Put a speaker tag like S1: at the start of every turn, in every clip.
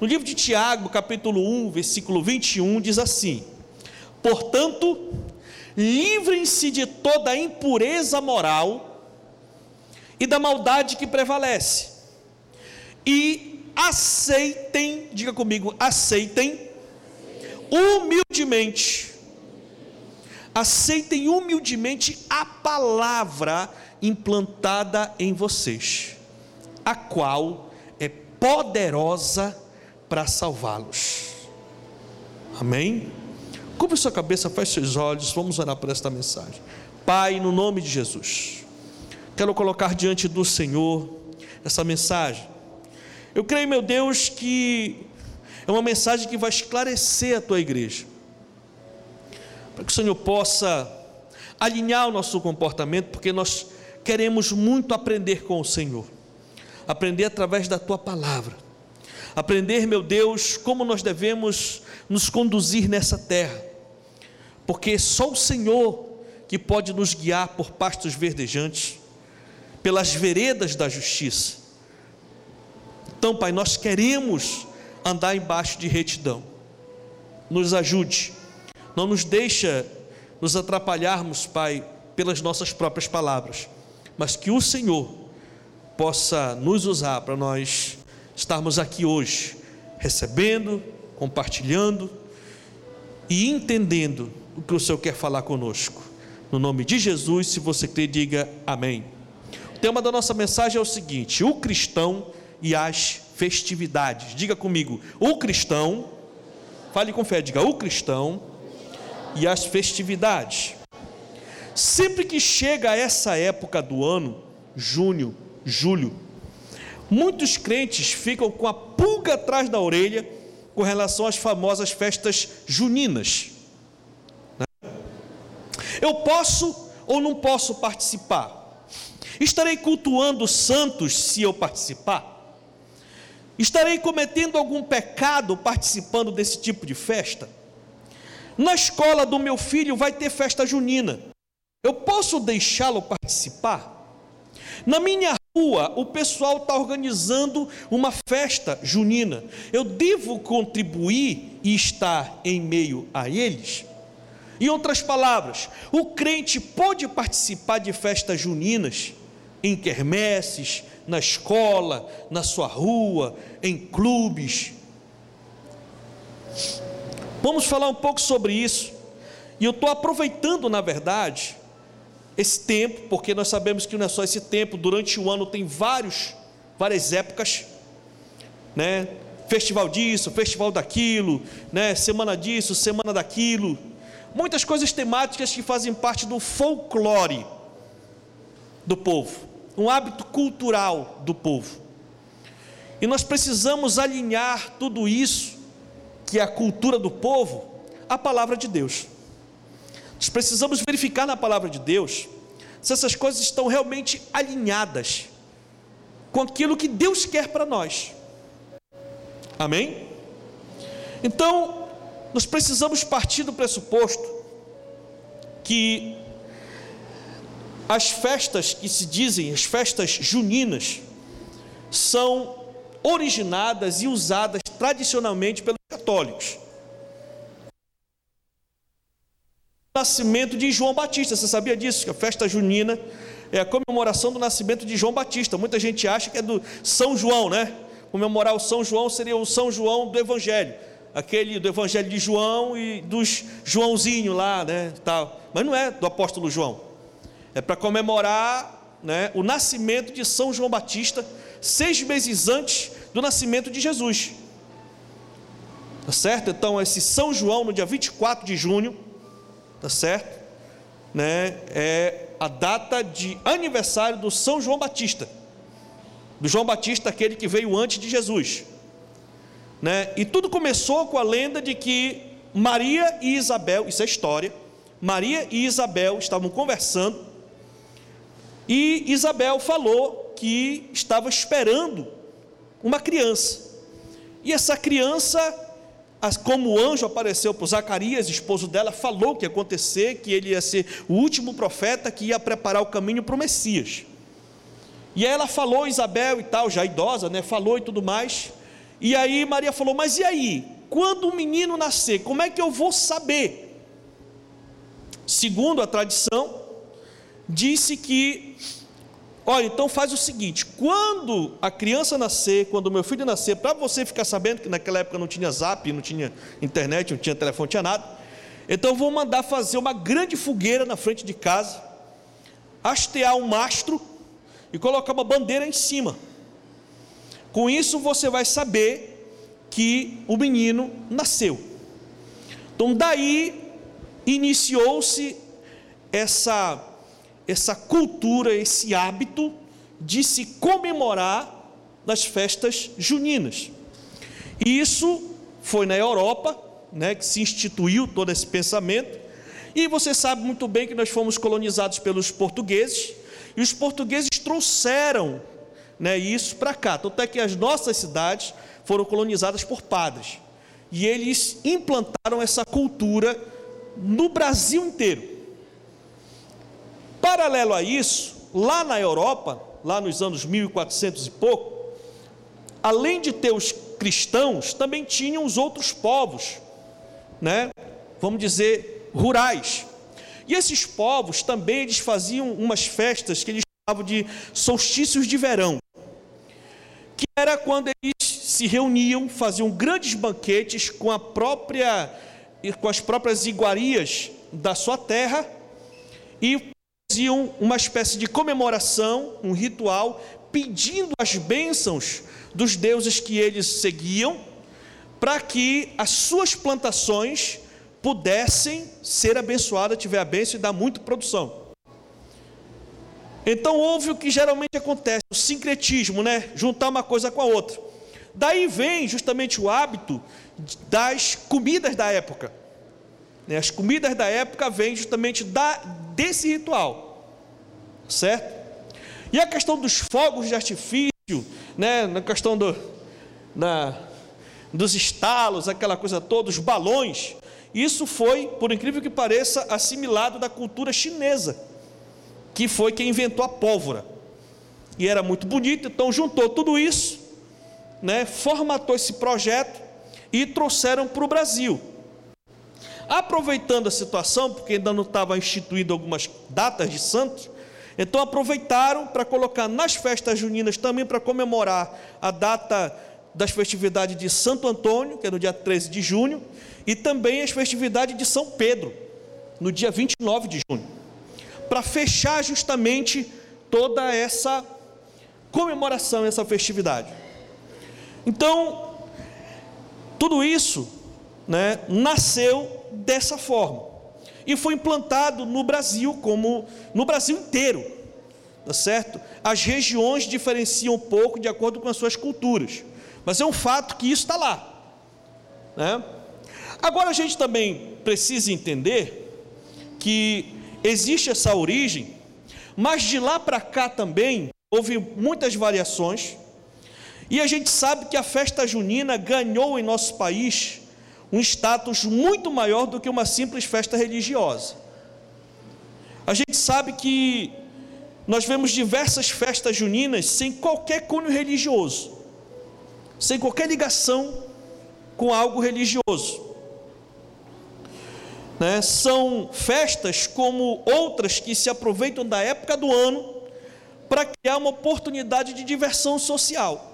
S1: No livro de Tiago, capítulo 1, versículo 21, diz assim: Portanto, livrem-se de toda impureza moral e da maldade que prevalece, e aceitem, diga comigo, aceitem humildemente, aceitem humildemente a palavra implantada em vocês, a qual é poderosa para salvá-los. Amém? Cubra sua cabeça, feche seus olhos, vamos orar por esta mensagem. Pai, no nome de Jesus, quero colocar diante do Senhor essa mensagem. Eu creio, meu Deus, que é uma mensagem que vai esclarecer a tua igreja, para que o Senhor possa alinhar o nosso comportamento, porque nós queremos muito aprender com o Senhor, aprender através da tua palavra, aprender, meu Deus, como nós devemos nos conduzir nessa terra porque só o Senhor que pode nos guiar por pastos verdejantes, pelas veredas da justiça. Então, Pai, nós queremos andar embaixo de retidão. Nos ajude. Não nos deixa nos atrapalharmos, Pai, pelas nossas próprias palavras, mas que o Senhor possa nos usar para nós estarmos aqui hoje, recebendo, compartilhando e entendendo o que o Senhor quer falar conosco. No nome de Jesus, se você crê, diga amém. O tema da nossa mensagem é o seguinte: o cristão e as festividades. Diga comigo, o cristão, fale com fé, diga o cristão e as festividades. Sempre que chega essa época do ano, junho, julho, muitos crentes ficam com a pulga atrás da orelha com relação às famosas festas juninas. Eu posso ou não posso participar? Estarei cultuando santos se eu participar? Estarei cometendo algum pecado participando desse tipo de festa? Na escola do meu filho vai ter festa junina. Eu posso deixá-lo participar? Na minha rua, o pessoal está organizando uma festa junina. Eu devo contribuir e estar em meio a eles? Em outras palavras, o crente pode participar de festas juninas, em quermesses, na escola, na sua rua, em clubes. Vamos falar um pouco sobre isso. E eu estou aproveitando, na verdade, esse tempo, porque nós sabemos que não é só esse tempo, durante o ano tem vários, várias épocas, né? Festival disso, festival daquilo, né? Semana disso, semana daquilo muitas coisas temáticas que fazem parte do folclore do povo, um hábito cultural do povo. E nós precisamos alinhar tudo isso, que é a cultura do povo, à palavra de Deus. Nós precisamos verificar na palavra de Deus se essas coisas estão realmente alinhadas com aquilo que Deus quer para nós. Amém? Então, nós precisamos partir do pressuposto que as festas que se dizem, as festas juninas, são originadas e usadas tradicionalmente pelos católicos. Nascimento de João Batista, você sabia disso? Que a festa junina é a comemoração do nascimento de João Batista. Muita gente acha que é do São João, né? Comemorar o São João seria o São João do Evangelho aquele do Evangelho de João e dos Joãozinho lá, né, tal. Mas não é do apóstolo João. É para comemorar, né, o nascimento de São João Batista, seis meses antes do nascimento de Jesus. Tá certo? Então esse São João no dia 24 de junho, tá certo? Né, é a data de aniversário do São João Batista. Do João Batista, aquele que veio antes de Jesus. Né? E tudo começou com a lenda de que Maria e Isabel, isso é história, Maria e Isabel estavam conversando e Isabel falou que estava esperando uma criança. E essa criança, como o anjo apareceu para Zacarias, esposo dela, falou que ia acontecer, que ele ia ser o último profeta que ia preparar o caminho para o Messias. E ela falou, Isabel e tal, já idosa, né? Falou e tudo mais. E aí Maria falou: Mas e aí? Quando o menino nascer, como é que eu vou saber? Segundo a tradição, disse que, olha, então faz o seguinte: quando a criança nascer, quando o meu filho nascer, para você ficar sabendo que naquela época não tinha zap, não tinha internet, não tinha telefone, não tinha nada, então vou mandar fazer uma grande fogueira na frente de casa, hastear um mastro e colocar uma bandeira em cima. Com isso você vai saber que o menino nasceu. Então daí iniciou-se essa essa cultura, esse hábito de se comemorar nas festas juninas. E isso foi na Europa, né, que se instituiu todo esse pensamento. E você sabe muito bem que nós fomos colonizados pelos portugueses, e os portugueses trouxeram né, isso para cá. Tanto é que as nossas cidades foram colonizadas por padres. E eles implantaram essa cultura no Brasil inteiro. Paralelo a isso, lá na Europa, lá nos anos 1400 e pouco, além de ter os cristãos, também tinham os outros povos, né? Vamos dizer, rurais. E esses povos também eles faziam umas festas que eles chamavam de solstícios de verão, que era quando eles se reuniam, faziam grandes banquetes com a própria com as próprias iguarias da sua terra e faziam uma espécie de comemoração, um ritual, pedindo as bênçãos dos deuses que eles seguiam, para que as suas plantações pudessem ser abençoadas, tiver a bênção e dar muita produção. Então houve o que geralmente acontece, o sincretismo, né? Juntar uma coisa com a outra. Daí vem justamente o hábito das comidas da época. Né, as comidas da época vêm justamente da, desse ritual, certo? E a questão dos fogos de artifício, né, na questão do, na, dos estalos, aquela coisa toda, os balões, isso foi, por incrível que pareça, assimilado da cultura chinesa, que foi quem inventou a pólvora. E era muito bonito, então juntou tudo isso, né, formatou esse projeto e trouxeram para o Brasil. Aproveitando a situação, porque ainda não estava instituído algumas datas de santos, então aproveitaram para colocar nas festas juninas também para comemorar a data das festividades de Santo Antônio, que é no dia 13 de junho, e também as festividades de São Pedro, no dia 29 de junho, para fechar justamente toda essa comemoração, essa festividade. Então, tudo isso né, nasceu dessa forma e foi implantado no Brasil como no Brasil inteiro, tá certo? As regiões diferenciam um pouco de acordo com as suas culturas, mas é um fato que isso está lá, né? Agora a gente também precisa entender que existe essa origem, mas de lá para cá também houve muitas variações e a gente sabe que a festa junina ganhou em nosso país um status muito maior do que uma simples festa religiosa. A gente sabe que nós vemos diversas festas juninas sem qualquer cunho religioso, sem qualquer ligação com algo religioso. Né? São festas como outras que se aproveitam da época do ano para criar uma oportunidade de diversão social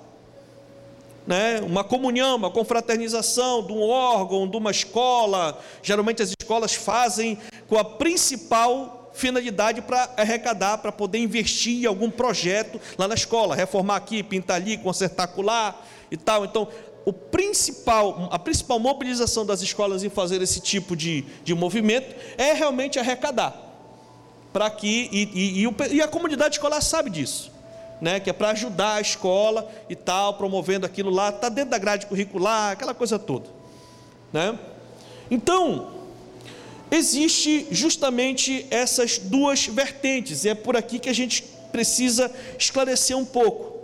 S1: né, uma comunhão, uma confraternização de um órgão, de uma escola. Geralmente as escolas fazem com a principal finalidade para arrecadar, para poder investir em algum projeto lá na escola, reformar aqui, pintar ali, consertar lá e tal. Então, o principal, a principal mobilização das escolas em fazer esse tipo de, de movimento é realmente arrecadar. Para que, e, e, e a comunidade escolar sabe disso né, que é para ajudar a escola e tal, promovendo aquilo lá, está dentro da grade curricular, aquela coisa toda. Né? Então, existe justamente essas duas vertentes, e é por aqui que a gente precisa esclarecer um pouco.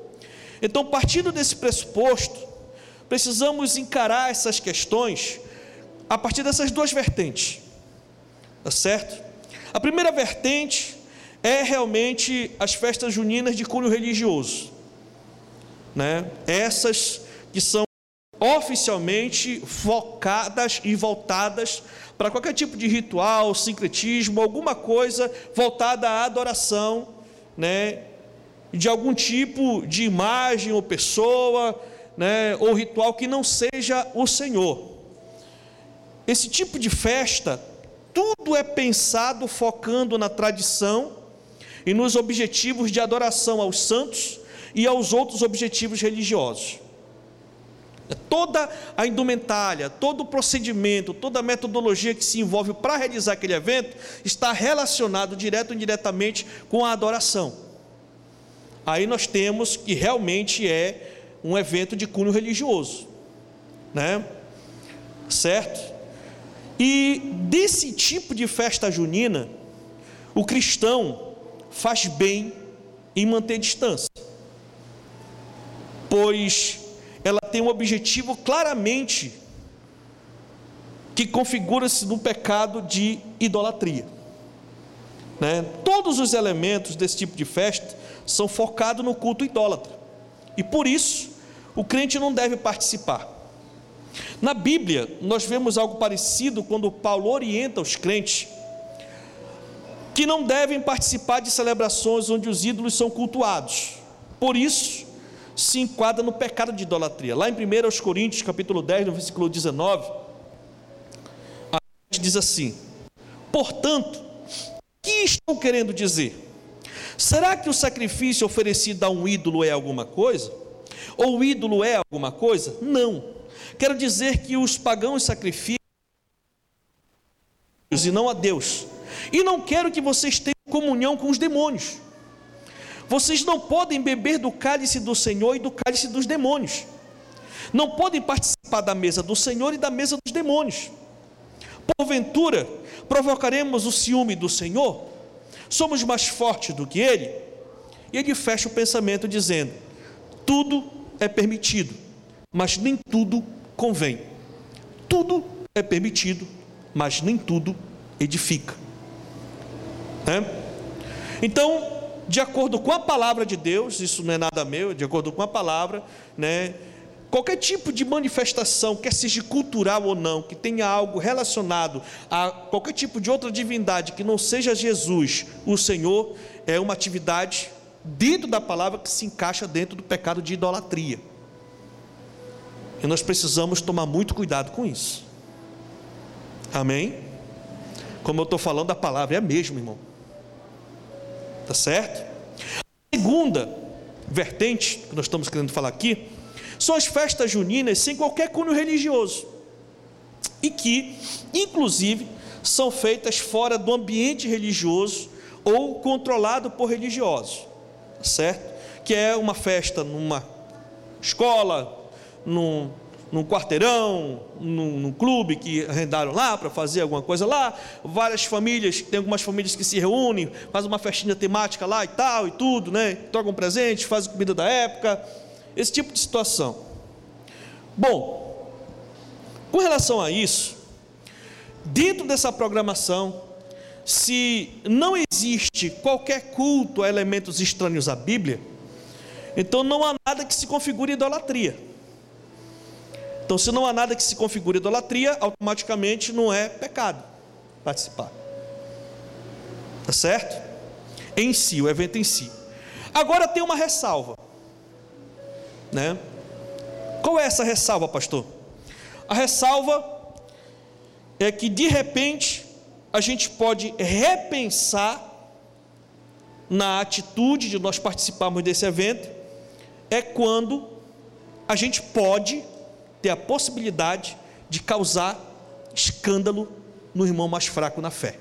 S1: Então, partindo desse pressuposto, precisamos encarar essas questões a partir dessas duas vertentes, tá certo? A primeira vertente é realmente as festas juninas de cunho religioso, né? Essas que são oficialmente focadas e voltadas para qualquer tipo de ritual, sincretismo, alguma coisa voltada à adoração, né, de algum tipo de imagem ou pessoa, né, ou ritual que não seja o Senhor. Esse tipo de festa, tudo é pensado focando na tradição e nos objetivos de adoração aos santos e aos outros objetivos religiosos. Toda a indumentária, todo o procedimento, toda a metodologia que se envolve para realizar aquele evento está relacionado direto ou indiretamente com a adoração. Aí nós temos que realmente é um evento de cunho religioso, né? Certo? E desse tipo de festa junina, o cristão faz bem em manter distância, pois ela tem um objetivo claramente que configura-se no pecado de idolatria. Né? Todos os elementos desse tipo de festa são focados no culto idólatra, e por isso o crente não deve participar. Na Bíblia, nós vemos algo parecido quando Paulo orienta os crentes que não devem participar de celebrações onde os ídolos são cultuados. Por isso, se enquadra no pecado de idolatria. Lá em 1 Coríntios, capítulo 10, no versículo 19, a gente diz assim: Portanto, o que estou querendo dizer? Será que o sacrifício oferecido a um ídolo é alguma coisa? Ou o ídolo é alguma coisa? Não. Quero dizer que os pagãos sacrificam e não a Deus. E não quero que vocês tenham comunhão com os demônios. Vocês não podem beber do cálice do Senhor e do cálice dos demônios. Não podem participar da mesa do Senhor e da mesa dos demônios. Porventura, provocaremos o ciúme do Senhor? Somos mais fortes do que Ele? E ele fecha o pensamento dizendo: tudo é permitido, mas nem tudo convém. Tudo é permitido, mas nem tudo edifica. É? Então, de acordo com a palavra de Deus, isso não é nada meu, de acordo com a palavra, né? Qualquer tipo de manifestação, quer seja cultural ou não, que tenha algo relacionado a qualquer tipo de outra divindade que não seja Jesus, o Senhor, é uma atividade dentro da palavra que se encaixa dentro do pecado de idolatria. E nós precisamos tomar muito cuidado com isso. Amém? Como eu estou falando, a palavra é a mesma, irmão. Tá certo? A segunda vertente que nós estamos querendo falar aqui são as festas juninas sem qualquer cunho religioso e que, inclusive, são feitas fora do ambiente religioso ou controlado por religiosos, certo? Que é uma festa numa escola, num, num quarteirão, num, num, clube que arrendaram lá para fazer alguma coisa lá. Várias famílias, tem algumas famílias que se reúnem, fazem uma festinha temática lá e tal e tudo, né? Trocam presentes, fazem comida da época, esse tipo de situação. Bom, com relação a isso, dentro dessa programação, se não existe qualquer culto a elementos estranhos à Bíblia, então não há nada que se configure idolatria. Então, se não há nada que se configure idolatria, automaticamente não é pecado participar. Tá certo? Em si, o evento em si. Agora tem uma ressalva. Né? Qual é essa ressalva, pastor? A ressalva é que de repente a gente pode repensar na atitude de nós participarmos desse evento, é quando a gente pode ter a possibilidade de causar escândalo no irmão mais fraco na fé.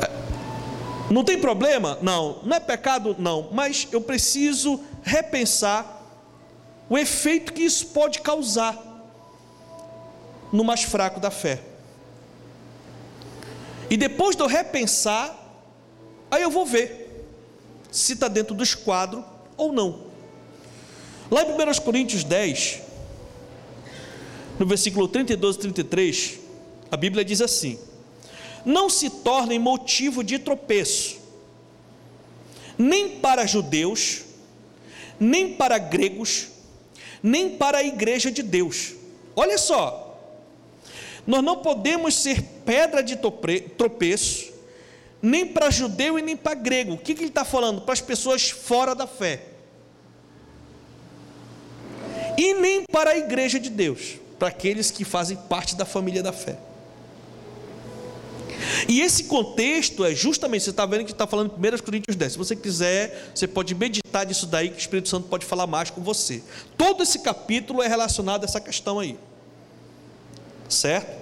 S1: É, não tem problema? Não. Não é pecado? Não. Mas eu preciso repensar o efeito que isso pode causar no mais fraco da fé. E depois de eu repensar, aí eu vou ver se está dentro do esquadro ou não. Lá em 1 Coríntios 10, no versículo 32 e 33, a Bíblia diz assim: Não se tornem motivo de tropeço, nem para judeus, nem para gregos, nem para a igreja de Deus. Olha só, nós não podemos ser pedra de tropeço, nem para judeu e nem para grego. O que, que ele está falando? Para as pessoas fora da fé. E nem para a igreja de Deus, para aqueles que fazem parte da família da fé. E esse contexto é justamente, você está vendo que está falando em 1 Coríntios 10. Se você quiser, você pode meditar disso daí, que o Espírito Santo pode falar mais com você. Todo esse capítulo é relacionado a essa questão aí. Certo?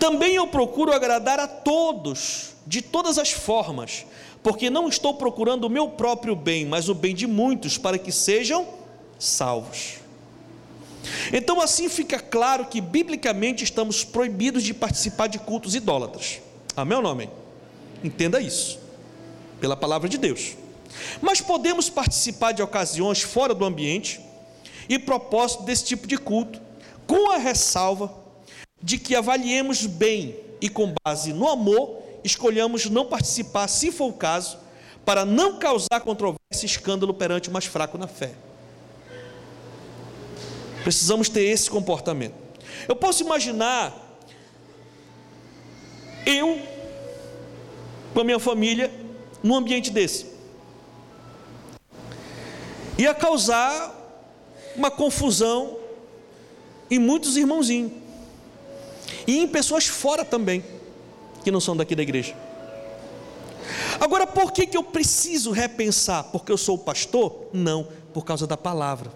S1: Também eu procuro agradar a todos, de todas as formas, porque não estou procurando o meu próprio bem, mas o bem de muitos, para que sejam salvos. Então, assim fica claro que, biblicamente, estamos proibidos de participar de cultos idólatras. Amém ou não amém? Entenda isso, pela palavra de Deus. Mas podemos participar de ocasiões fora do ambiente e propósito desse tipo de culto, com a ressalva de que avaliemos bem e, com base no amor, escolhamos não participar, se for o caso, para não causar controvérsia e escândalo perante o mais fraco na fé. Precisamos ter esse comportamento. Eu posso imaginar eu com a minha família num ambiente desse. Ia causar uma confusão em muitos irmãozinhos. E em pessoas fora também, que não são daqui da igreja. Agora, por que, que eu preciso repensar? Porque eu sou pastor? Não, por causa da palavra.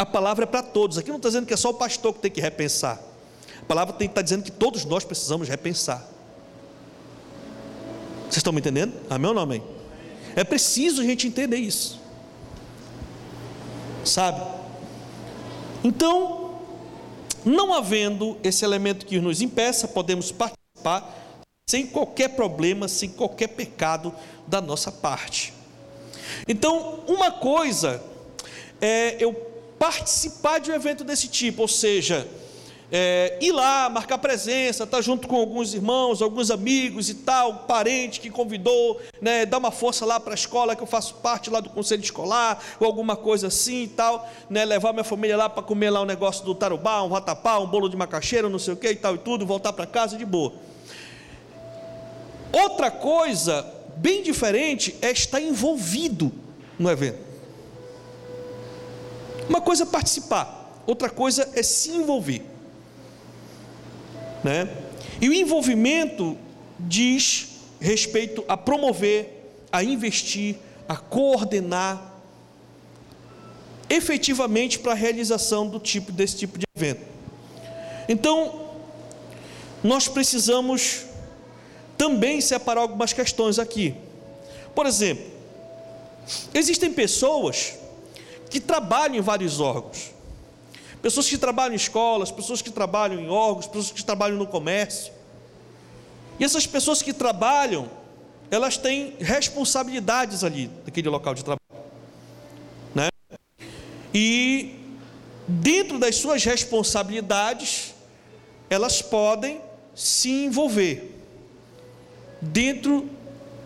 S1: A palavra é para todos. Aqui não está dizendo que é só o pastor que tem que repensar. A palavra está dizendo que todos nós precisamos repensar. Vocês estão me entendendo? Amém ou não amém? É preciso a gente entender isso. Sabe? Então, não havendo esse elemento que nos impeça, podemos participar sem qualquer problema, sem qualquer pecado da nossa parte. Então, uma coisa é eu participar de um evento desse tipo, ou seja, é, ir lá, marcar presença, estar tá junto com alguns irmãos, alguns amigos e tal, parente que convidou, né, dar uma força lá para a escola, que eu faço parte lá do conselho escolar, ou alguma coisa assim e tal, né, levar minha família lá para comer lá um negócio do tarubá, um vatapá, um bolo de macaxeira, não sei o que e tal e tudo, voltar para casa de boa. Outra coisa bem diferente é estar envolvido no evento. Uma coisa é participar, outra coisa é se envolver. Né? E o envolvimento diz respeito a promover, a investir, a coordenar efetivamente para a realização do tipo desse tipo de evento. Então, nós precisamos também separar algumas questões aqui. Por exemplo, existem pessoas que trabalham em vários órgãos. Pessoas que trabalham em escolas, pessoas que trabalham em órgãos, pessoas que trabalham no comércio. E essas pessoas que trabalham, elas têm responsabilidades ali naquele local de trabalho. Né? E dentro das suas responsabilidades, elas podem se envolver dentro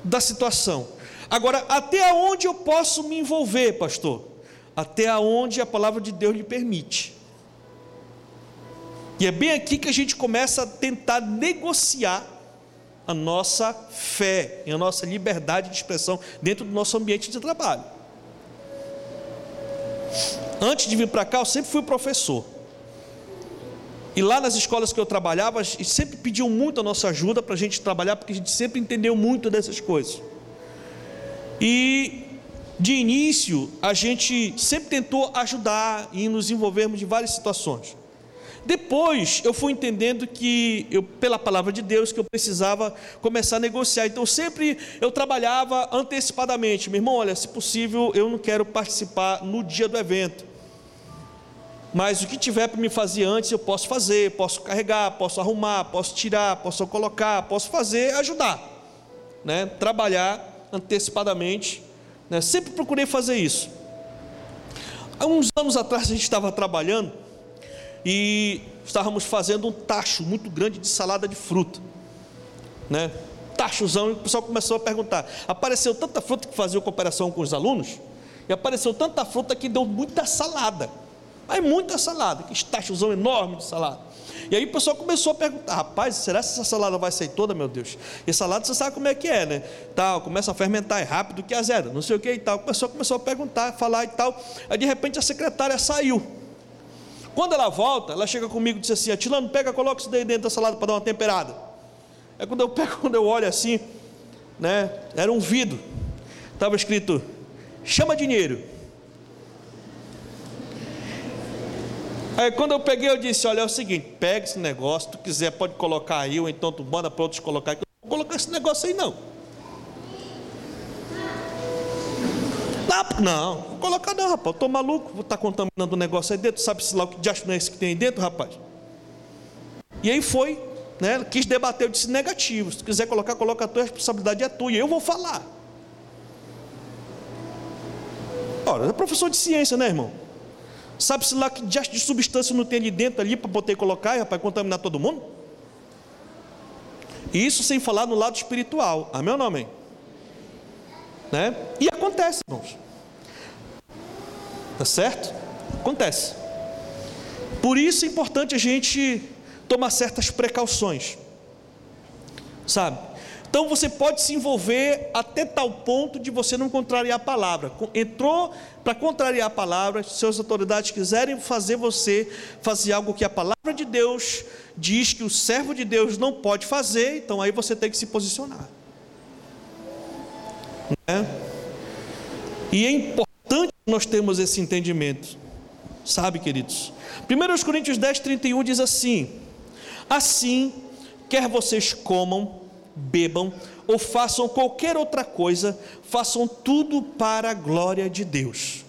S1: da situação. Agora, até onde eu posso me envolver, pastor? Até aonde a palavra de Deus lhe permite. E é bem aqui que a gente começa a tentar negociar a nossa fé e a nossa liberdade de expressão dentro do nosso ambiente de trabalho. Antes de vir para cá, eu sempre fui professor. E lá nas escolas que eu trabalhava, sempre pediam muito a nossa ajuda para a gente trabalhar, porque a gente sempre entendeu muito dessas coisas. E de início, a gente sempre tentou ajudar e nos envolvermos de várias situações. Depois, eu fui entendendo que, eu, pela palavra de Deus, que eu precisava começar a negociar. Então, sempre eu trabalhava antecipadamente. Meu irmão, olha, se possível, eu não quero participar no dia do evento. Mas o que tiver para me fazer antes, eu posso fazer, posso carregar, posso arrumar, posso tirar, posso colocar, posso fazer, ajudar. Né? Trabalhar antecipadamente né? Sempre procurei fazer isso. Há uns anos atrás a gente estava trabalhando e estávamos fazendo um tacho muito grande de salada de fruta. Né? tachozão, e o pessoal começou a perguntar. Apareceu tanta fruta que fazia cooperação com os alunos, e apareceu tanta fruta que deu muita salada. Mas muita salada, que tachozão enorme de salada. E aí o pessoal começou a perguntar: rapaz, será que essa salada vai sair toda, meu Deus? E salada você sabe como é que é, né? Tal, começa a fermentar, é rápido que azeda, não sei o que e tal. O pessoal começou a perguntar, a falar e tal. Aí de repente a secretária saiu. Quando ela volta, ela chega comigo e diz assim: Atilano, pega, coloca isso daí dentro da salada para dar uma temperada. É quando eu pego, quando eu olho assim, né? Era um vidro. Estava escrito: chama dinheiro. Aí quando eu peguei, eu disse: Olha, é o seguinte, pega esse negócio, tu quiser, pode colocar aí, ou então tu manda para outros colocar. Eu não vou colocar esse negócio aí, não. Não, não, vou colocar não, rapaz. Eu estou maluco, vou estar tá contaminando o negócio aí dentro. Sabe se lá o que diacho não é esse que tem aí dentro, rapaz? E aí foi, né? Quis debater, eu disse negativo. Se tu quiser colocar, coloca a tua responsabilidade é tua. E eu vou falar. Ora, é professor de ciência, né, irmão? Sabe-se lá que de substância não tem ali dentro ali para poder colocar, rapaz, contaminar todo mundo? Isso sem falar no lado espiritual. Amém ou não amém? Né? E acontece, irmãos. Tá certo? Acontece. Por isso é importante a gente tomar certas precauções. Sabe? Então você pode se envolver até tal ponto de você não contrariar a palavra. Entrou para contrariar a palavra, se as autoridades quiserem fazer você fazer algo que a palavra de Deus diz que o servo de Deus não pode fazer, então aí você tem que se posicionar. Né? E é importante nós termos esse entendimento, sabe, queridos? 1 Coríntios 10, 31 diz assim: Assim, quer vocês comam, bebam ou façam qualquer outra coisa, façam tudo para a glória de Deus.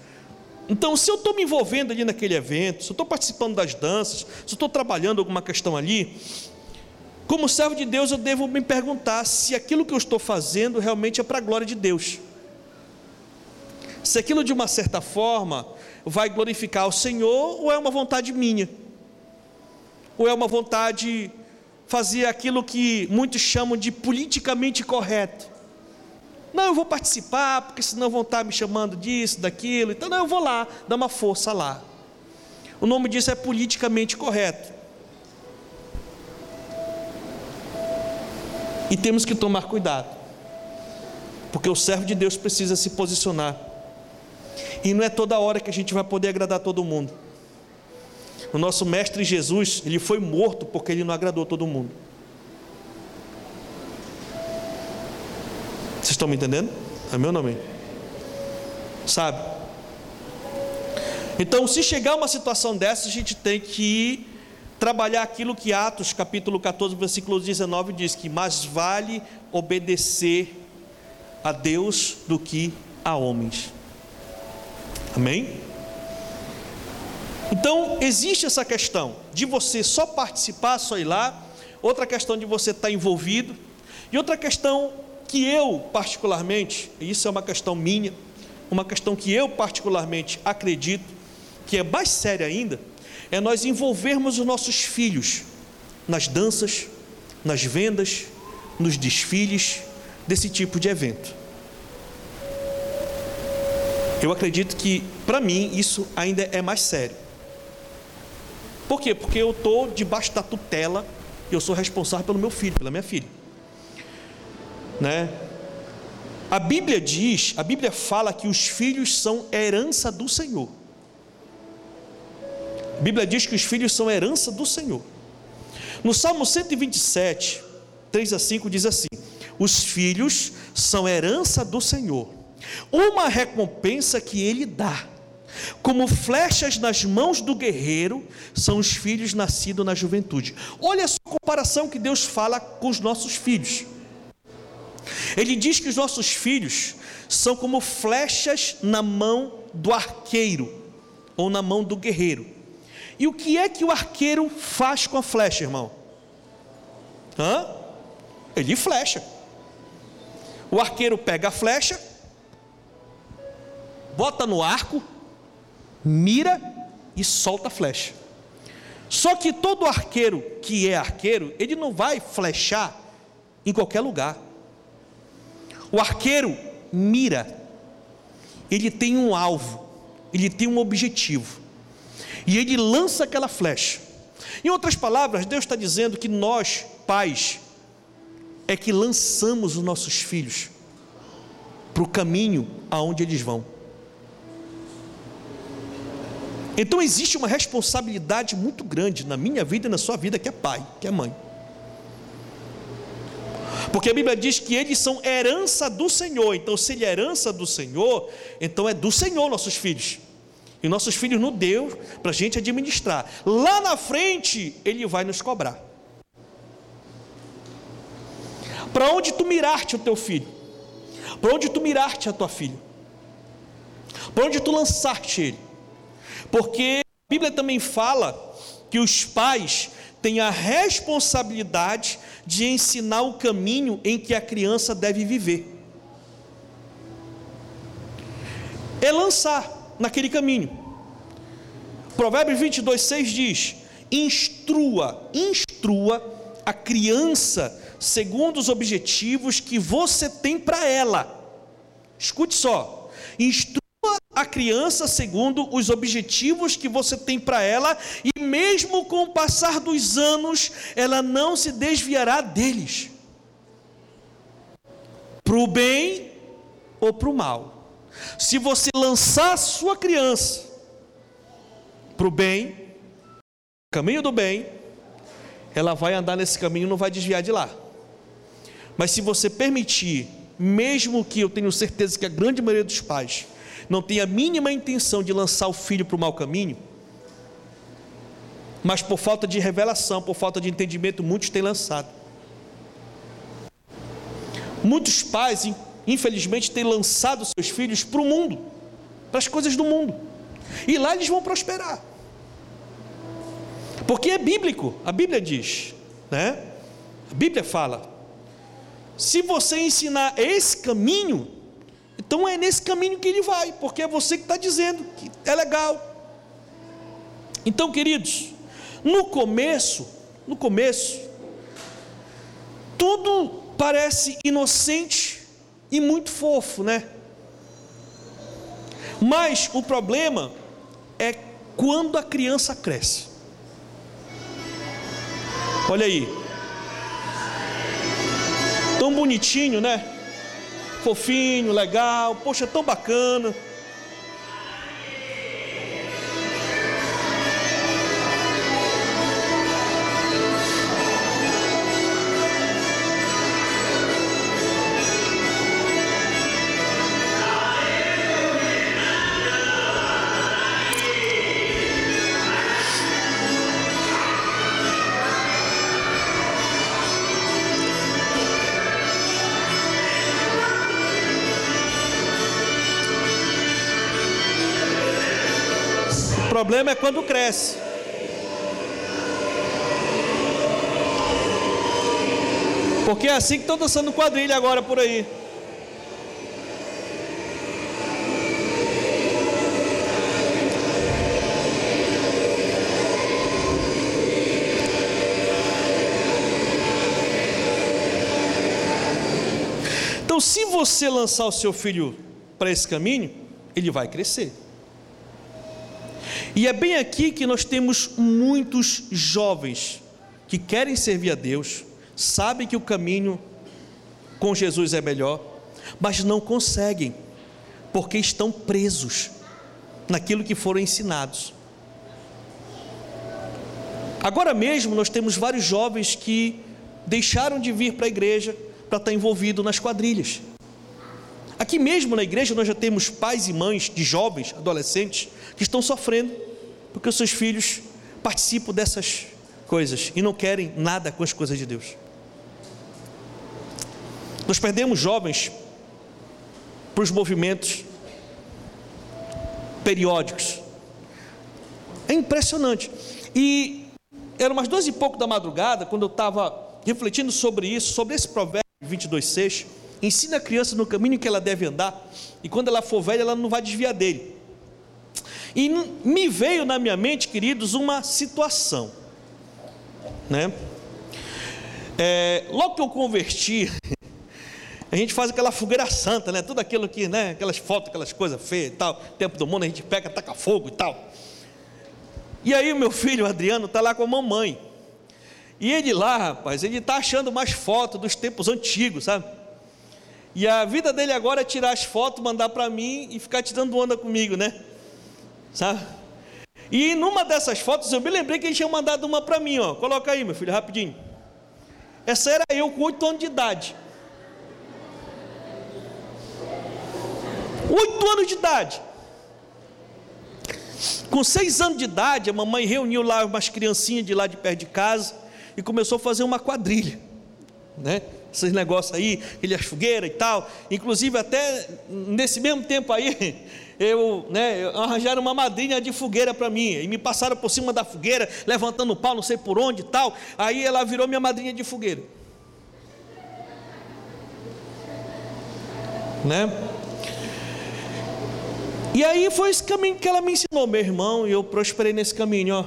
S1: Então, se eu estou me envolvendo ali naquele evento, se eu estou participando das danças, se eu estou trabalhando alguma questão ali, como servo de Deus, eu devo me perguntar se aquilo que eu estou fazendo realmente é para a glória de Deus. Se aquilo de uma certa forma vai glorificar o Senhor, ou é uma vontade minha, ou é uma vontade fazia aquilo que muitos chamam de politicamente correto. Não, eu vou participar, porque senão vão estar me chamando disso, daquilo. Então, não, eu vou lá, dar uma força lá. O nome disso é politicamente correto. E temos que tomar cuidado, porque o servo de Deus precisa se posicionar. E não é toda hora que a gente vai poder agradar todo mundo. O nosso mestre Jesus, ele foi morto porque ele não agradou todo mundo. Vocês estão me entendendo? É meu nome. Sabe? Então, se chegar uma situação dessa, a gente tem que trabalhar aquilo que Atos, capítulo 14, versículo 19 diz que mais vale obedecer a Deus do que a homens. Amém? Então, existe essa questão de você só participar, só ir lá, outra questão de você estar envolvido, e outra questão que eu, particularmente, e isso é uma questão minha, uma questão que eu, particularmente, acredito, que é mais séria ainda, é nós envolvermos os nossos filhos nas danças, nas vendas, nos desfiles desse tipo de evento. Eu acredito que, para mim, isso ainda é mais sério. Por quê? Porque eu estou debaixo da tutela e eu sou responsável pelo meu filho, pela minha filha. Né? A Bíblia diz, a Bíblia fala que os filhos são herança do Senhor. A Bíblia diz que os filhos são herança do Senhor. No Salmo 127, 3 a 5 diz assim: Os filhos são herança do Senhor, uma recompensa que ele dá como flechas nas mãos do guerreiro são os filhos nascidos na juventude. Olha a comparação que Deus fala com os nossos filhos. Ele diz que os nossos filhos são como flechas na mão do arqueiro ou na mão do guerreiro. E o que é que o arqueiro faz com a flecha, irmão? Hã? Ele flecha. O arqueiro pega a flecha, bota no arco, mira e solta a flecha. Só que todo arqueiro que é arqueiro, ele não vai flechar em qualquer lugar. O arqueiro mira, ele tem um alvo, ele tem um objetivo, e ele lança aquela flecha. Em outras palavras, Deus está dizendo que nós, pais, é que lançamos os nossos filhos para o caminho aonde eles vão. Então existe uma responsabilidade muito grande na minha vida e na sua vida, que é pai, que é mãe. Porque a Bíblia diz que eles são herança do Senhor. Então, se ele é herança do Senhor, então é do Senhor nossos filhos. E nossos filhos não deu para a gente administrar. Lá na frente, ele vai nos cobrar. Para onde tu miraste o teu filho? Para onde tu miraste a tua filha? Para onde tu lançaste ele? Porque a Bíblia também fala que os pais têm a responsabilidade de ensinar o caminho em que a criança deve viver. É lançar naquele caminho. Provérbios 22, 6 diz: Instrua, instrua a criança segundo os objetivos que você tem para ela. Escute só, instrua a criança segundo os objetivos que você tem para ela, e mesmo com o passar dos anos, ela não se desviará deles, para o bem ou para o mal. Se você lançar sua criança para o bem, caminho do bem, ela vai andar nesse caminho não vai desviar de lá. Mas se você permitir, mesmo que eu tenho certeza que a grande maioria dos pais não tem a mínima intenção de lançar o filho para o mau caminho, mas por falta de revelação, por falta de entendimento, muitos têm lançado. Muitos pais, infelizmente, têm lançado seus filhos para o mundo, para as coisas do mundo, e lá eles vão prosperar, porque é bíblico, a Bíblia diz, né? A Bíblia fala: se você ensinar esse caminho, então é nesse caminho que ele vai, porque é você que está dizendo que é legal. Então, queridos, no começo, no começo, tudo parece inocente e muito fofo, né? Mas o problema é quando a criança cresce. Olha aí, tão bonitinho, né? Fofinho, legal, poxa, tão bacana. Problema é quando cresce. Porque é assim que estão dançando quadrilha agora por aí. Então, se você lançar o seu filho para esse caminho, ele vai crescer. E é bem aqui que nós temos muitos jovens que querem servir a Deus, sabem que o caminho com Jesus é melhor, mas não conseguem, porque estão presos naquilo que foram ensinados. Agora mesmo nós temos vários jovens que deixaram de vir para a igreja para estar envolvido nas quadrilhas. Aqui mesmo na igreja nós já temos pais e mães de jovens, adolescentes, que estão sofrendo porque os seus filhos participam dessas coisas e não querem nada com as coisas de Deus. Nós perdemos jovens para os movimentos periódicos. É impressionante. E era umas duas e pouco da madrugada, quando eu estava refletindo sobre isso, sobre esse provérbio 22,6. Ensina a criança no caminho que ela deve andar, e quando ela for velha, ela não vai desviar dele. E me veio na minha mente, queridos, uma situação, né? É, logo que eu converti, a gente faz aquela fogueira santa, né? Tudo aquilo que, né? Aquelas fotos, aquelas coisas feias e tal. Tempo do mundo a gente pega, taca fogo e tal. E aí o meu filho, Adriano, está lá com a mamãe. E ele lá, rapaz, ele está achando mais fotos dos tempos antigos, sabe? E a vida dele agora é tirar as fotos, mandar para mim e ficar tirando onda comigo, né? Sabe? E numa dessas fotos eu me lembrei que ele tinha mandado uma para mim, ó. Coloca aí, meu filho, rapidinho. Essa era eu com oito anos de idade. Oito anos de idade. Com seis anos de idade, a mamãe reuniu lá umas criancinhas de lá de perto de casa e começou a fazer uma quadrilha, né? Esses negócios aí, aquelas fogueiras e tal. Inclusive, até nesse mesmo tempo aí, eu, né, arranjaram uma madrinha de fogueira para mim, e me passaram por cima da fogueira, levantando o pau, não sei por onde e tal. Aí ela virou minha madrinha de fogueira. Né? E aí foi esse caminho que ela me ensinou, meu irmão, e eu prosperei nesse caminho, ó.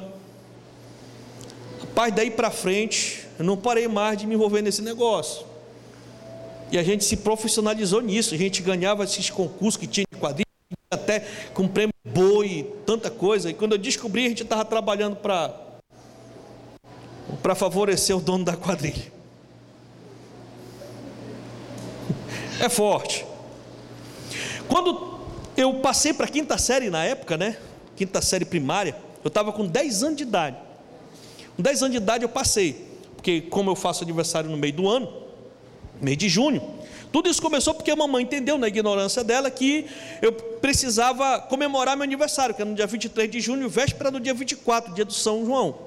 S1: Rapaz, daí para frente, eu não parei mais de me envolver nesse negócio. E a gente se profissionalizou nisso, a gente ganhava esses concursos que tinha de quadrilha, até com prêmio boi, tanta coisa. E quando eu descobri, a gente estava trabalhando para para favorecer o dono da quadrilha. É forte. Quando eu passei para a quinta série na época, né? Quinta série primária. Eu estava com 10 anos de idade. Com 10 anos de idade eu passei. Porque como eu faço aniversário no meio do ano, mês de junho, tudo isso começou porque a mamãe entendeu na ignorância dela que eu precisava comemorar meu aniversário, que era no dia 23 de junho, véspera do dia 24, dia do São João.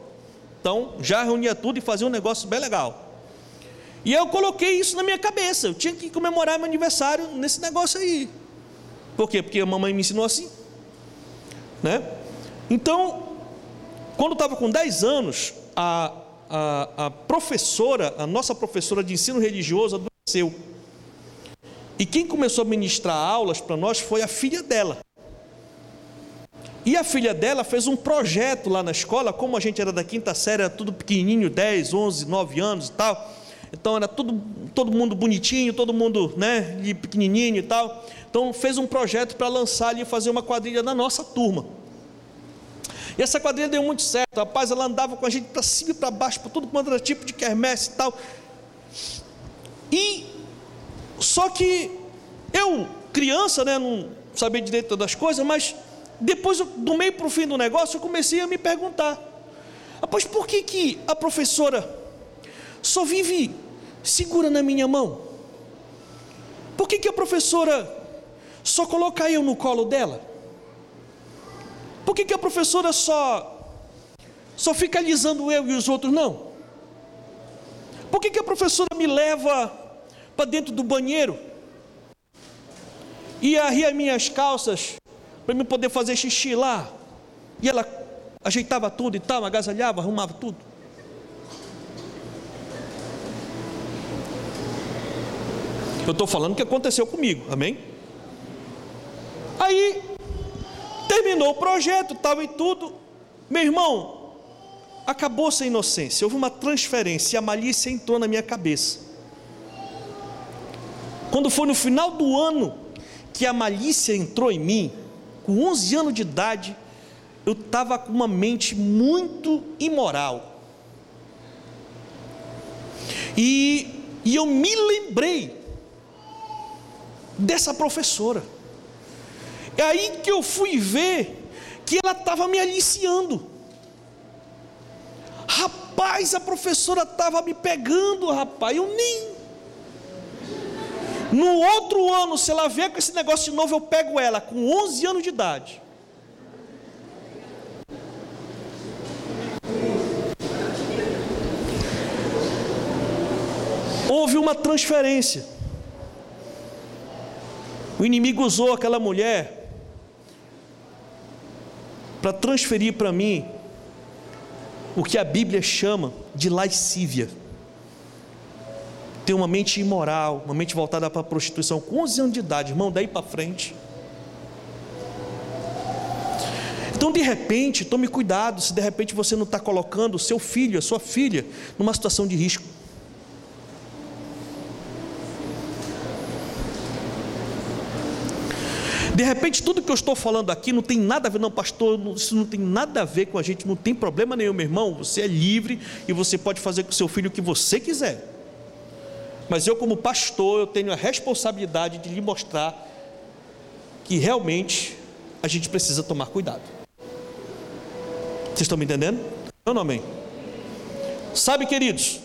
S1: Então, já reunia tudo e fazia um negócio bem legal. E eu coloquei isso na minha cabeça, eu tinha que comemorar meu aniversário nesse negócio aí. Por quê? Porque a mamãe me ensinou assim. Né? Então, quando estava com 10 anos, a, a, a, professora, a nossa professora de ensino religioso adoeceu. E quem começou a ministrar aulas para nós foi a filha dela. E a filha dela fez um projeto lá na escola, como a gente era da quinta série, era tudo pequenininho, 10, 11, 9 anos e tal. Então era tudo, todo mundo bonitinho, todo mundo né, pequenininho e tal. Então fez um projeto para lançar ali, fazer uma quadrilha na nossa turma. E essa quadrilha deu muito certo. Rapaz, ela andava com a gente para cima e para baixo, para tudo quanto era tipo de quermesse e tal. E só que eu, criança, né, não sabia direito das coisas, mas depois, do meio para o fim do negócio, eu comecei a me perguntar: após por que, que a professora só vive segura na minha mão? Por que, que a professora só colocar eu no colo dela? Por que, que a professora só só fica alisando eu e os outros não? Por que, que a professora me leva para dentro do banheiro e arria minhas calças para me poder fazer xixi lá? E ela ajeitava tudo e tal, agasalhava, arrumava tudo. Eu estou falando o que aconteceu comigo, amém? Aí, terminou o projeto, tal e tudo. Meu irmão, acabou-se a inocência, houve uma transferência, a malícia entrou na minha cabeça. Quando foi no final do ano que a malícia entrou em mim, com 11 anos de idade, eu estava com uma mente muito imoral. E, e eu me lembrei dessa professora. É aí que eu fui ver que ela estava me aliciando. Rapaz, a professora estava me pegando, rapaz, eu nem. No outro ano, se ela vier com esse negócio de novo, eu pego ela com 11 anos de idade. Houve uma transferência. O inimigo usou aquela mulher para transferir para mim o que a Bíblia chama de lascívia. Ter uma mente imoral, uma mente voltada para a prostituição, com 11 anos de idade, irmão, daí para frente. Então, de repente, tome cuidado se de repente você não está colocando o seu filho, a sua filha, numa situação de risco. De repente, tudo que eu estou falando aqui não tem nada a ver, não, pastor, isso não tem nada a ver com a gente, não tem problema nenhum, meu irmão. Você é livre e você pode fazer com seu filho o que você quiser. Mas eu, como pastor, eu tenho a responsabilidade de lhe mostrar que realmente a gente precisa tomar cuidado. Vocês estão me entendendo? Não, amém. Sabe, queridos,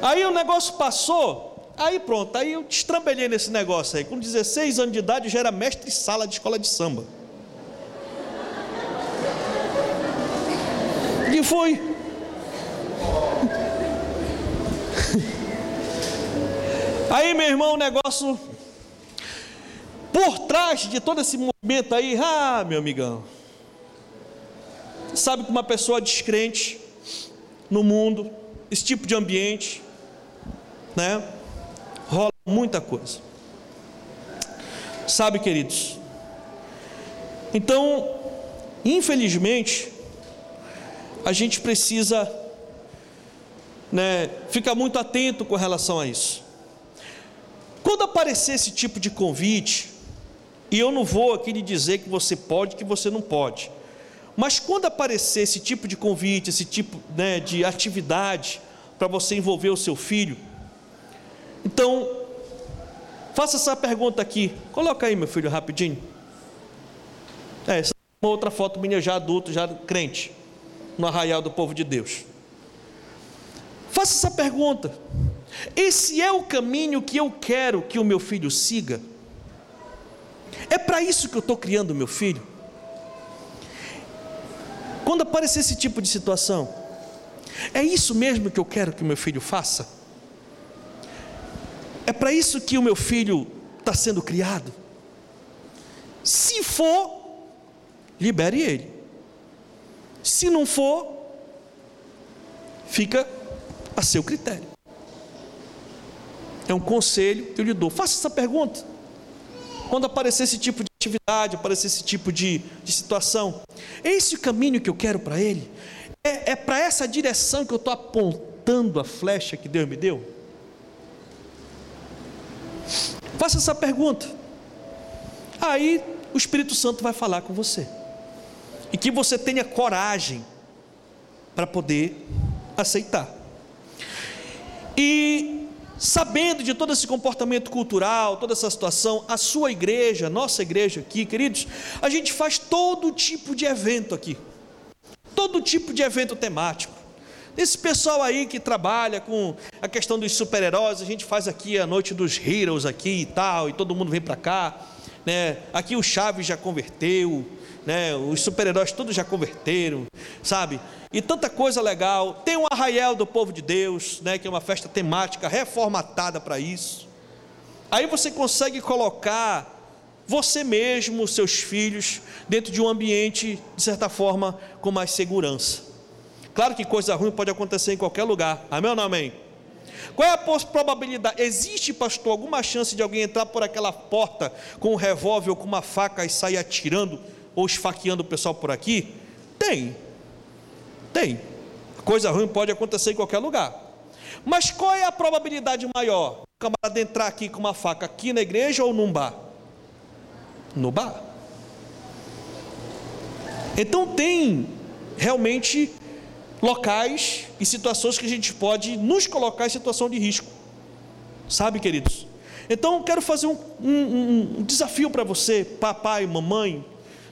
S1: aí o negócio passou, Aí pronto, aí eu destrambelhei nesse negócio aí. Com 16 anos de idade eu já era mestre sala de escola de samba. E foi. Aí, meu irmão, o negócio por trás de todo esse movimento aí, ah, meu amigão. Sabe que uma pessoa descrente no mundo, esse tipo de ambiente, né? Muita coisa. Sabe, queridos? Então, infelizmente, a gente precisa né, ficar muito atento com relação a isso. Quando aparecer esse tipo de convite, e eu não vou aqui lhe dizer que você pode, que você não pode, mas quando aparecer esse tipo de convite, esse tipo né, de atividade para você envolver o seu filho, então, faça essa pergunta aqui. Coloca aí, meu filho, rapidinho. É, essa é uma outra foto minha já adulto, já crente, no arraial do povo de Deus. Faça essa pergunta. Esse é o caminho que eu quero que o meu filho siga? É para isso que eu estou criando o meu filho? Quando aparecer esse tipo de situação, é isso mesmo que eu quero que o meu filho faça? É para isso que o meu filho está sendo criado. Se for, libere ele. Se não for, fica a seu critério. É um conselho que eu lhe dou. Faça essa pergunta. Quando aparecer esse tipo de atividade, aparecer esse tipo de, de situação, é esse o caminho que eu quero para ele? É, é para essa direção que eu estou apontando a flecha que Deus me deu? Faça essa pergunta. Aí o Espírito Santo vai falar com você. E que você tenha coragem para poder aceitar. E sabendo de todo esse comportamento cultural, toda essa situação, a sua igreja, nossa igreja aqui, queridos, a gente faz todo tipo de evento aqui. Todo tipo de evento temático. Esse pessoal aí que trabalha com a questão dos super-heróis, a gente faz aqui a noite dos heroes aqui e tal, e todo mundo vem para cá, né? Aqui o Chaves já converteu, né? Os super-heróis todos já converteram, sabe? E tanta coisa legal. Tem um arraial do povo de Deus, né, que é uma festa temática reformatada para isso. Aí você consegue colocar você mesmo, seus filhos, dentro de um ambiente, de certa forma, com mais segurança. Claro que coisa ruim pode acontecer em qualquer lugar. Amém ou não amém? Qual é a probabilidade? Existe, pastor, alguma chance de alguém entrar por aquela porta com um revólver ou com uma faca e sair atirando ou esfaqueando o pessoal por aqui? Tem. Tem. Coisa ruim pode acontecer em qualquer lugar. Mas qual é a probabilidade maior? O camarada entrar aqui com uma faca aqui na igreja ou num bar? No bar. Então tem realmente locais e situações que a gente pode nos colocar em situação de risco. Sabe, queridos? Então, eu quero fazer um, um, um desafio para você, papai, mamãe.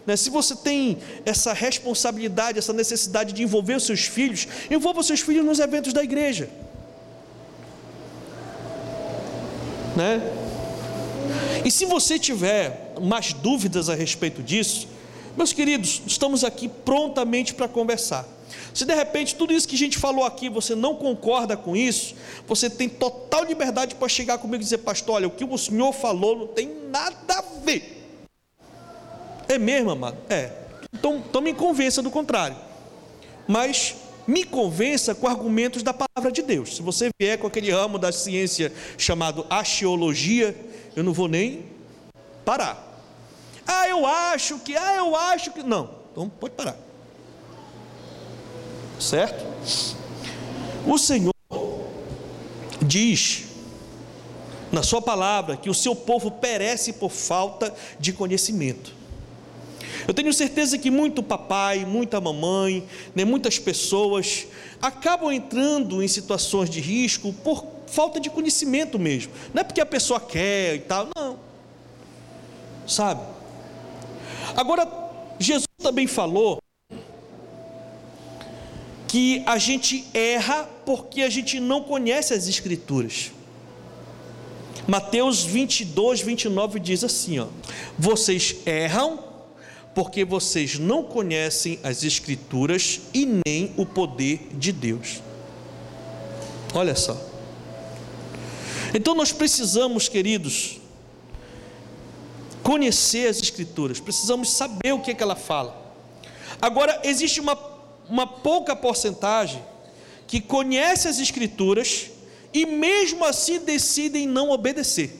S1: Né? Se você tem essa responsabilidade, essa necessidade de envolver os seus filhos, envolva os seus filhos nos eventos da igreja. Né? E se você tiver mais dúvidas a respeito disso, meus queridos, estamos aqui prontamente para conversar. Se de repente tudo isso que a gente falou aqui você não concorda com isso, você tem total liberdade para chegar comigo e dizer, pastor, olha, o que o senhor falou não tem nada a ver. É mesmo, amado? É. Então, então me convença do contrário. Mas me convença com argumentos da palavra de Deus. Se você vier com aquele ramo da ciência chamado axiologia, eu não vou nem parar. Ah, eu acho que, ah, eu acho que. Não, então pode parar certo? O Senhor diz na Sua palavra que o seu povo perece por falta de conhecimento. Eu tenho certeza que muito papai, muita mamãe, né, muitas pessoas acabam entrando em situações de risco por falta de conhecimento mesmo. Não é porque a pessoa quer e tal, não. Sabe? Agora, Jesus também falou que a gente erra porque a gente não conhece as Escrituras. Mateus 22, 29 diz assim: ó, Vocês erram porque vocês não conhecem as Escrituras e nem o poder de Deus. Olha só. Então nós precisamos, queridos, conhecer as Escrituras, precisamos saber o que, é que ela fala. Agora, existe uma, uma pouca porcentagem que conhece as Escrituras e mesmo assim decidem não obedecer.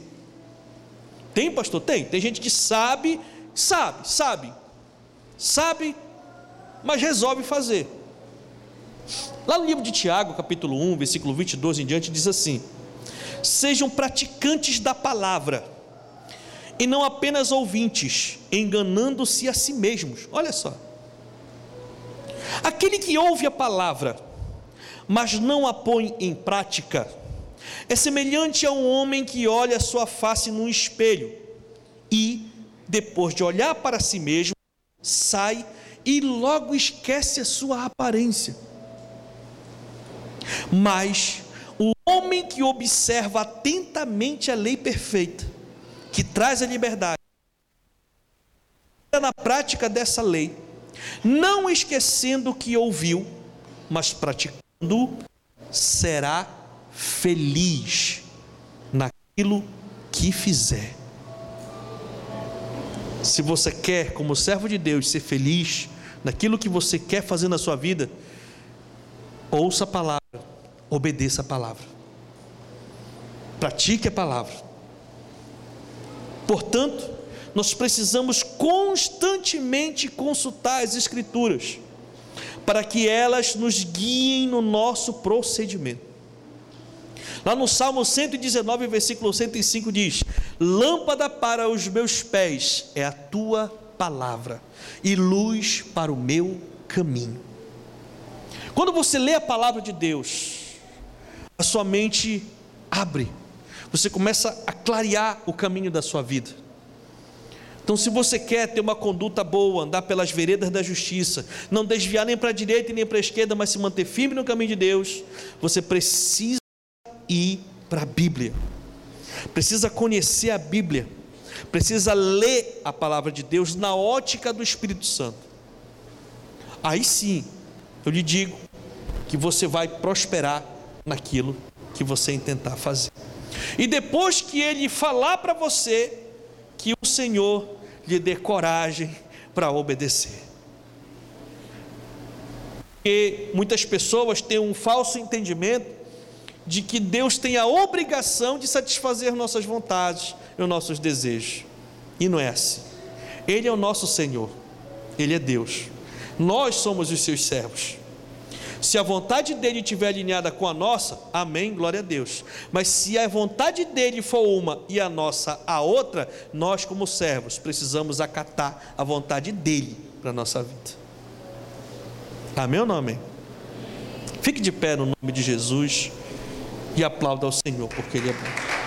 S1: Tem, pastor? Tem. Tem gente que sabe, sabe, sabe, sabe, mas resolve fazer. Lá no livro de Tiago, capítulo 1, versículo 22 em diante, diz assim: Sejam praticantes da palavra, e não apenas ouvintes, enganando-se a si mesmos. Olha só. Aquele que ouve a palavra, mas não a põe em prática, é semelhante a um homem que olha sua face num espelho e, depois de olhar para si mesmo, sai e logo esquece a sua aparência. Mas o homem que observa atentamente a lei perfeita, que traz a liberdade, na prática dessa lei, não esquecendo o que ouviu, mas praticando, será feliz naquilo que fizer. Se você quer, como servo de Deus, ser feliz naquilo que você quer fazer na sua vida, ouça a palavra, obedeça a palavra, pratique a palavra. Portanto, nós precisamos constantemente consultar as Escrituras, para que elas nos guiem no nosso procedimento. Lá no Salmo 119, versículo 105 diz: Lâmpada para os meus pés é a tua palavra, e luz para o meu caminho. Quando você lê a palavra de Deus, a sua mente abre, você começa a clarear o caminho da sua vida. Então, se você quer ter uma conduta boa, andar pelas veredas da justiça, não desviar nem para a direita nem para a esquerda, mas se manter firme no caminho de Deus, você precisa ir para a Bíblia, precisa conhecer a Bíblia, precisa ler a palavra de Deus na ótica do Espírito Santo. Aí sim, eu lhe digo que você vai prosperar naquilo que você intentar fazer. E depois que ele falar para você, que o Senhor lhe dê coragem para obedecer. Porque muitas pessoas têm um falso entendimento de que Deus tem a obrigação de satisfazer nossas vontades e os nossos desejos. E não é assim. Ele é o nosso Senhor, Ele é Deus. Nós somos os seus servos. Se a vontade dele estiver alinhada com a nossa, amém, glória a Deus. Mas se a vontade dele for uma e a nossa a outra, nós, como servos, precisamos acatar a vontade dele para a nossa vida. Amém ou não amém? Fique de pé no nome de Jesus e aplauda ao Senhor, porque Ele é bom.